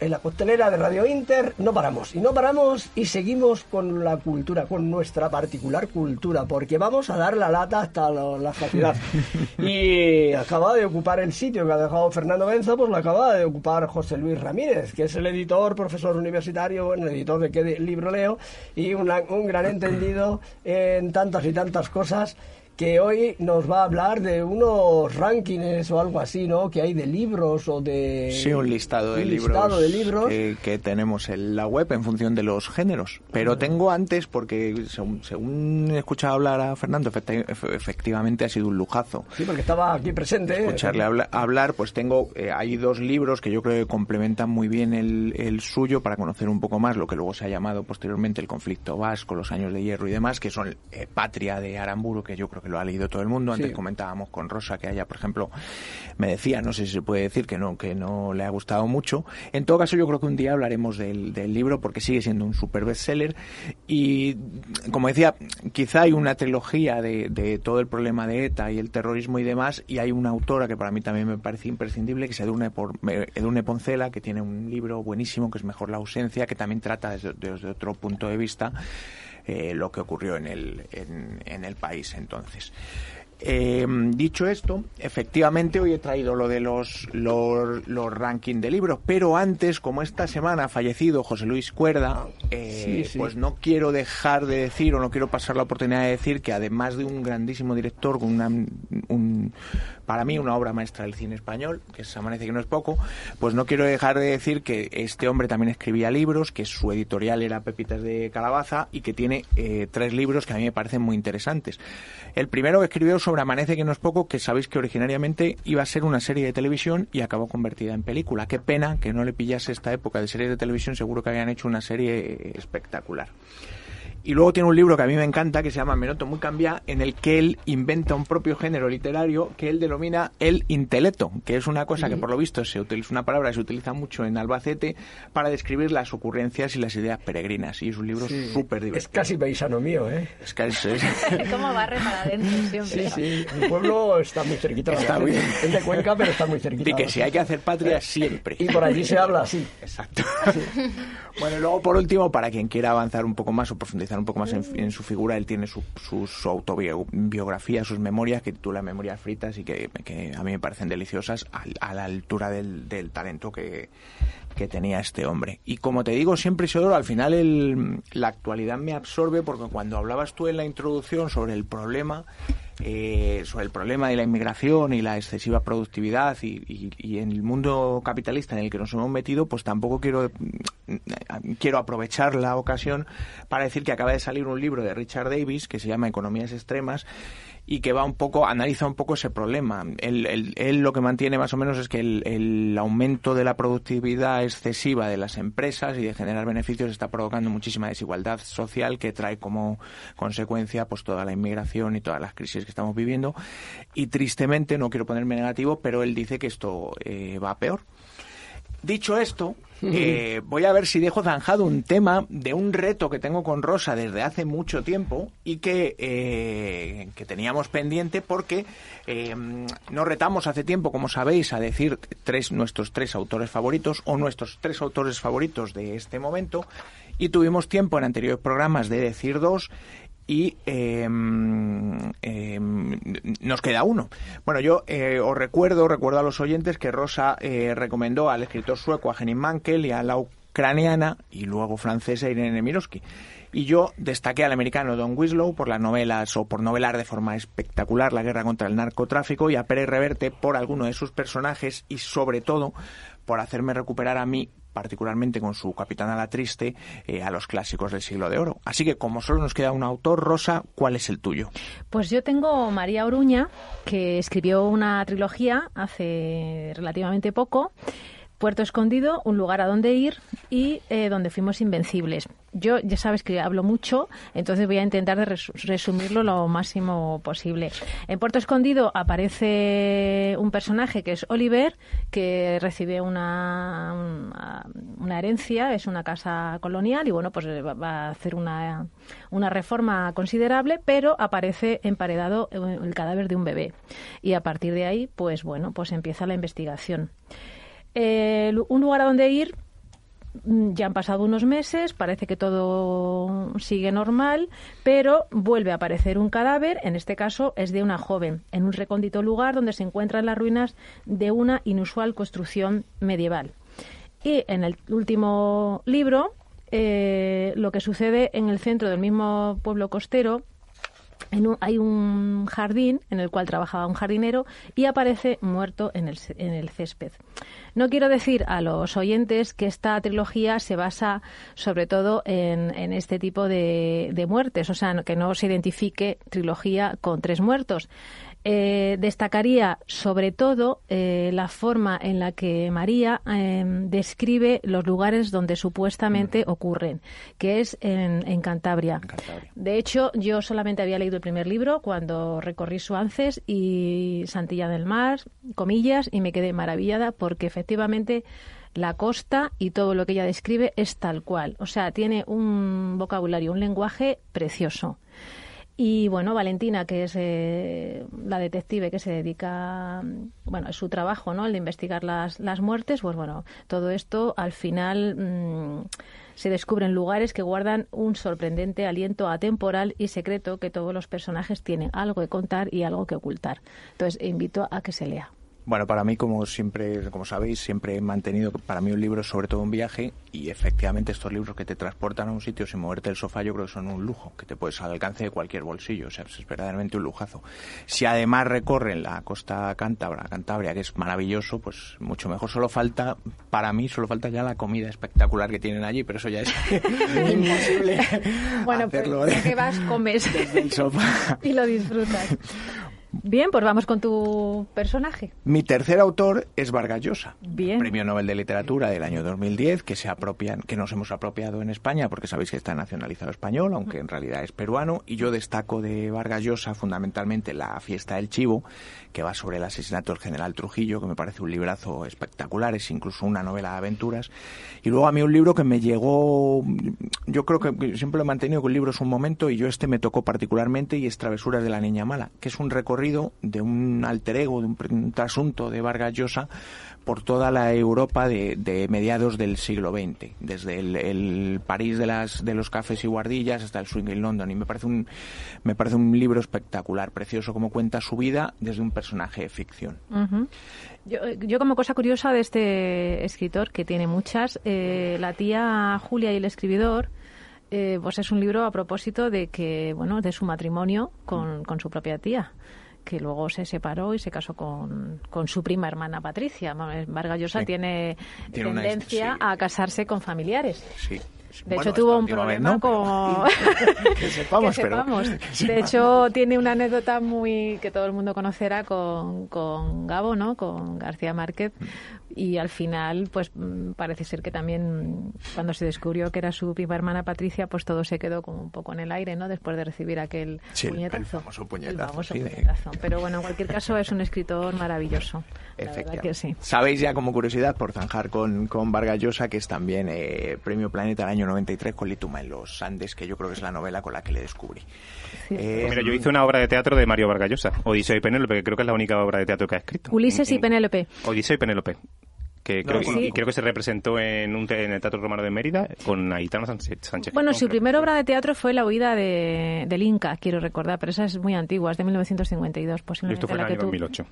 en la costelera de Radio Inter no paramos y no paramos y seguimos con la cultura, con nuestra particular cultura, porque vamos a dar la lata hasta la saciedad. y acaba de ocupar el sitio que ha dejado Fernando Benza, pues lo acaba de ocupar José Luis Ramírez, que es el editor, profesor universitario, bueno, editor de qué libro leo y un gran entendido en tantas y tantas cosas que hoy nos va a hablar de unos rankings o algo así, ¿no? Que hay de libros o de... Sí, un listado de libros, de libros. Que, tenemos en la web en función de los géneros. Pero tengo antes, porque según, he escuchado hablar a Fernando, efectivamente ha sido un lujazo. Sí, porque estaba aquí presente. ¿eh? Escucharle hablar, pues tengo, eh, hay dos libros que yo creo que complementan muy bien el, el suyo para conocer un poco más lo que luego se ha llamado posteriormente el conflicto vasco, los años de hierro y demás, que son eh, Patria de Aramburu, que yo creo que lo ha leído todo el mundo. Antes comentábamos con Rosa que haya, por ejemplo, me decía, no sé si se puede decir que no, que no le ha gustado mucho. En todo caso, yo creo que un día hablaremos del, libro porque sigue siendo un super bestseller. Y como decía, quizá hay una trilogía de, todo el problema de ETA y el terrorismo y demás. Y hay una autora que para mí también me parece imprescindible, que es Edurne, por, Edurne Poncela, que tiene un libro buenísimo que es Mejor la ausencia, que también trata desde otro punto de vista eh, lo que ocurrió en el, en, el país entonces. Eh, dicho esto, efectivamente hoy he traído lo de los, los, los rankings de libros, pero antes, como esta semana ha fallecido José Luis Cuerda, eh, pues no quiero dejar de decir o no quiero pasar la oportunidad de decir que además de un grandísimo director, con una, un, para mí una obra maestra del cine español, que se amanece que no es poco, pues no quiero dejar de decir que este hombre también escribía libros, que su editorial era Pepitas de Calabaza y que tiene eh, tres libros que a mí me parecen muy interesantes. El primero que escribió sobre Amanece que no es poco, que sabéis que originariamente iba a ser una serie de televisión y acabó convertida en película. Qué pena que no le pillase esta época de series de televisión, seguro que habían hecho una serie espectacular. Y luego tiene un libro que a mí me encanta, que se llama Menoto muy cambia, en el que él inventa un propio género literario que él denomina el intelecto, que es una cosa que por lo visto se utiliza, una palabra que se utiliza mucho en Albacete para describir las ocurrencias y las ideas peregrinas. Y es un libro súper divertido. Es casi paisano mío, ¿eh? Es casi... ¿Cómo barre para adentro siempre? Sí, sí. Mi pueblo está muy cerquita. Está muy... Es de Cuenca, pero está muy cerquita. Y que si hay que hacer patria, siempre. Y por allí se habla así. Exacto. Bueno, luego por último, para quien quiera avanzar un poco más o profundizar un poco más en, su figura, él tiene su, autobiografía, sus memorias que titula Memorias Fritas y que, a mí me parecen deliciosas a, la altura del, talento que, tenía este hombre. Y como te digo siempre, Isidoro, al final el, la actualidad me absorbe porque cuando hablabas tú en la introducción sobre el problema, eh, sobre el problema de la inmigración y la excesiva productividad y, en el mundo capitalista en el que nos hemos metido, pues tampoco quiero, quiero aprovechar la ocasión para decir que acaba de salir un libro de Richard Davis que se llama Economías Extremas y que va un poco, analiza un poco ese problema. Él, él, lo que mantiene más o menos es que el, aumento de la productividad excesiva de las empresas y de generar beneficios está provocando muchísima desigualdad social que trae como consecuencia pues toda la inmigración y todas las crisis que estamos viviendo. Y tristemente, no quiero ponerme negativo, pero él dice que esto eh, va peor. Dicho esto, eh, voy a ver si dejo zanjado un tema de un reto que tengo con Rosa desde hace mucho tiempo y que, eh, que teníamos pendiente porque eh, nos retamos hace tiempo, como sabéis, a decir tres, nuestros tres autores favoritos o nuestros tres autores favoritos de este momento y tuvimos tiempo en anteriores programas de decir dos y em, nos queda uno. Bueno, yo eh, os recuerdo, recuerdo a los oyentes que Rosa eh, recomendó al escritor sueco a Henning Mankel y a la ucraniana y luego francesa Irene Miroski. Y yo destaqué al americano Don Winslow por las novelas o por novelar de forma espectacular la guerra contra el narcotráfico y a Pérez Reverte por alguno de sus personajes y sobre todo por hacerme recuperar a mí particularmente con su Capitana la Triste, eh, a los clásicos del siglo de oro. Así que como solo nos queda un autor, Rosa, ¿cuál es el tuyo? Pues yo tengo María Oruña, que escribió una trilogía hace relativamente poco. Puerto Escondido, un lugar a donde ir y eh, donde fuimos invencibles yo ya sabes que hablo mucho, entonces voy a intentar de resumirlo lo máximo posible. En Puerto Escondido aparece un personaje que es Oliver, que recibe una, una, herencia, es una casa colonial y bueno, pues va a hacer una, una reforma considerable, pero aparece emparedado el cadáver de un bebé. Y a partir de ahí, pues bueno, pues empieza la investigación. Un lugar a donde ir Mm, ya han pasado unos meses, parece que todo sigue normal, pero vuelve a aparecer un cadáver, en este caso es de una joven, en un recóndito lugar donde se encuentran las ruinas de una inusual construcción medieval. Y en el último libro, eh, lo que sucede en el centro del mismo pueblo costero hay un jardín en el cual trabajaba un jardinero y aparece muerto en el, en el césped. No quiero decir a los oyentes que esta trilogía se basa sobre todo en, en este tipo de, de, muertes, o sea, que no se identifique trilogía con tres muertos. Eh, destacaría sobre todo eh, la forma en la que María em, describe los lugares donde supuestamente ocurren, que es en, Cantabria. De hecho, yo solamente había leído el primer libro cuando recorrí Suances y Santilla del Mar, comillas, y me quedé maravillada porque efectivamente la costa y todo lo que ella describe es tal cual. O sea, tiene un vocabulario, un lenguaje precioso. Y bueno, Valentina, que es eh, la detective que se dedica, bueno, es su trabajo, ¿no? El de investigar las, las muertes, pues bueno, todo esto al final mm, se descubren lugares que guardan un sorprendente aliento atemporal y secreto que todos los personajes tienen algo que contar y algo que ocultar. Entonces, invito a que se lea. Bueno, para mí, como siempre, como sabéis, siempre he mantenido para mí un libro sobre todo un viaje y efectivamente estos libros que te transportan a un sitio sin moverte del sofá yo creo que son un lujo, que te puedes al alcance de cualquier bolsillo, o sea, es verdaderamente un lujazo. Si además recorren la costa cántabra, Cantabria, que es maravilloso, pues mucho mejor. Solo falta, para mí, solo falta ya la comida espectacular que tienen allí, pero eso ya es imposible. Bueno, pues que vas, comes desde el sofá. y lo disfrutas. Bien, pues vamos con tu personaje. Mi tercer autor es Vargas Llosa, Bien. premio Nobel de Literatura del año 2010, que se apropian, que nos hemos apropiado en España, porque sabéis que está nacionalizado español, aunque en realidad es peruano. Y yo destaco de Vargas Llosa fundamentalmente la fiesta del chivo, que va sobre el asesinato del general Trujillo, que me parece un librazo espectacular, es incluso una novela de aventuras. Y luego a mí un libro que me llegó, yo creo que siempre lo he mantenido que un libro es un momento y yo este me tocó particularmente y es Travesuras de la Niña Mala, que es un recorrido de un alter ego, de un, trasunto de Vargas Llosa por toda la Europa de, mediados del siglo XX, desde el, París de, las, de los cafés y guardillas hasta el swing in London. Y me parece, un, me parece un libro espectacular, precioso, como cuenta su vida desde un personaje de ficción. yo, como cosa curiosa de este escritor, que tiene muchas, eh, la tía Julia y el escribidor, eh, pues es un libro a propósito de que, bueno, de su matrimonio con, con su propia tía que luego se separó y se casó con, con su prima hermana Patricia. Vargas Llosa tiene, tendencia a casarse con familiares. Sí. De hecho, tuvo un problema con... que sepamos, pero... De hecho, tiene una anécdota muy que todo el mundo conocerá con, con Gabo, ¿no? Con García Márquez. Y al final, pues mm, parece ser que también cuando se descubrió que era su prima hermana Patricia, pues todo se quedó como un poco en el aire, ¿no? Después de recibir aquel puñetazo. El famoso puñetazo. Pero bueno, en cualquier caso es un escritor maravilloso. Que sí. Sabéis ya como curiosidad, por zanjar con, con Vargas Llosa, que es también eh, Premio Planeta del año 93 con Lituma en los Andes, que yo creo que es la novela con la que le descubrí. Eh, Mira, yo hice una obra de teatro de Mario Vargas Llosa, Odiseo y Penélope, que creo que es la única obra de teatro que ha escrito. Ulises y Penélope. Odiseo y Penélope que creo, y creo que se representó en, un, en el Teatro Romano de Mérida con Aitano Sánchez. Bueno, su primera obra de teatro fue La huida de, del Inca, quiero recordar, pero esa es muy antigua, es de 1952, posiblemente. Esto fue en el año 2008.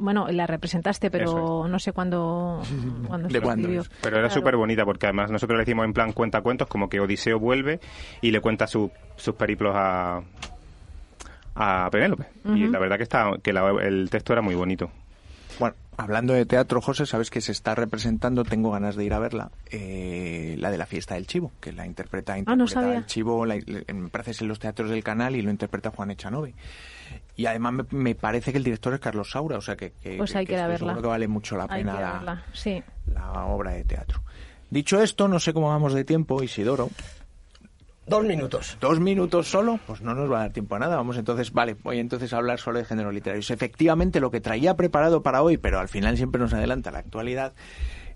bueno, la representaste, pero no sé cuándo, cuándo ¿De cuándo? Pero era súper bonita porque además nosotros le decimos en plan cuenta cuentos como que Odiseo vuelve y le cuenta sus periplos a a Penélope. Y la verdad que está que el texto era muy bonito. Bueno, hablando de teatro, José, sabes que se está representando, tengo ganas de ir a verla, eh, la de la fiesta del chivo, que la interpreta, ah, interpreta el chivo, la, me parece en los teatros del canal y lo interpreta Juan Echanove. Y además me, parece que el director es Carlos Saura, o sea que, que, pues hay que, verla. que vale mucho la pena la, sí. la obra de teatro. Dicho esto, no sé cómo vamos de tiempo, Isidoro. Dos minutos. ¿Dos minutos solo? Pues no nos va a dar tiempo a nada. Vamos entonces, vale, voy entonces a hablar solo de género literario. Efectivamente, lo que traía preparado para hoy, pero al final siempre nos adelanta la actualidad,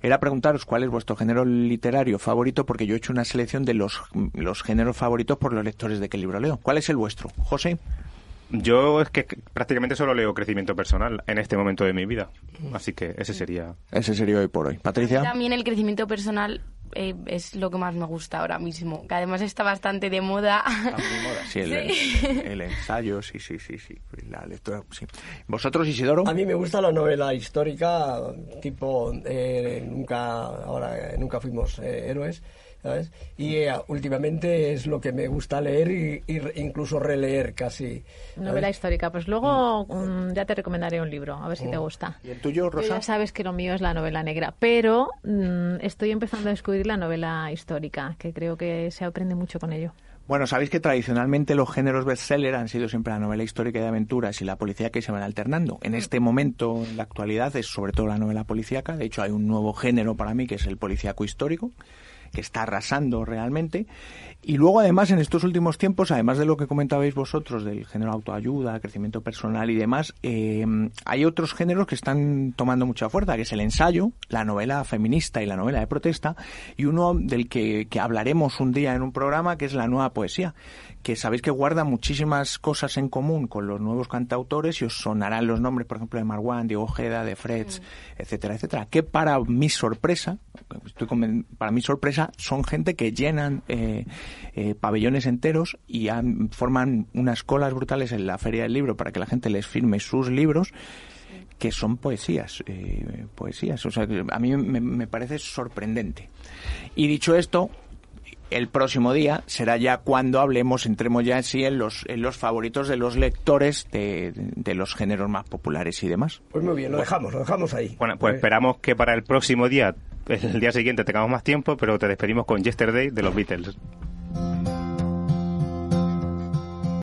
era preguntaros cuál es vuestro género literario favorito, porque yo he hecho una selección de los, los géneros favoritos por los lectores de qué libro leo. ¿Cuál es el vuestro? José. Yo es que prácticamente solo leo crecimiento personal en este momento de mi vida. Así que ese sería. Ese sería hoy por hoy. Patricia. También el crecimiento personal eh, es lo que más me gusta ahora mismo, que además está bastante de moda. sí, el, ensayo, sí, sí, sí, sí, la lectura, sí. ¿Vosotros, Isidoro? A mí me gusta la novela histórica, tipo, eh, nunca, ahora, nunca fuimos eh, héroes, y eh, últimamente es lo que me gusta leer y, incluso releer casi. Novela histórica, pues luego mm, ya te recomendaré un libro, a ver si te mm. gusta. ¿Y el tuyo, Rosa? ya sabes que lo mío es la novela negra, pero mm, estoy empezando a descubrir la novela histórica, que creo que se aprende mucho con ello. Bueno, sabéis que tradicionalmente los géneros bestseller han sido siempre la novela histórica y de aventuras y la policía que se van alternando. En este momento, en la actualidad, es sobre todo la novela policíaca. De hecho, hay un nuevo género para mí que es el policíaco histórico que está arrasando realmente. Y luego, además, en estos últimos tiempos, además de lo que comentabais vosotros del género autoayuda, crecimiento personal y demás, eh, hay otros géneros que están tomando mucha fuerza, que es el ensayo, la novela feminista y la novela de protesta, y uno del que, que hablaremos un día en un programa, que es la nueva poesía que sabéis que guarda muchísimas cosas en común con los nuevos cantautores y os sonarán los nombres, por ejemplo, de Marwan, Diego Ojeda, de Freds, mm. etcétera, etcétera, que para mi sorpresa, estoy para mi sorpresa, son gente que llenan eh, eh, pabellones enteros y forman unas colas brutales en la Feria del Libro para que la gente les firme sus libros que son poesías, eh, poesías. O sea, a mí me, me parece sorprendente. Y dicho esto, el próximo día será ya cuando hablemos, entremos ya en sí en los, en los favoritos de los lectores de, de los géneros más populares y demás. Pues muy bien, lo dejamos, lo dejamos ahí. Bueno, pues esperamos que para el próximo día, el día siguiente, tengamos más tiempo, pero te despedimos con Yesterday de los Beatles.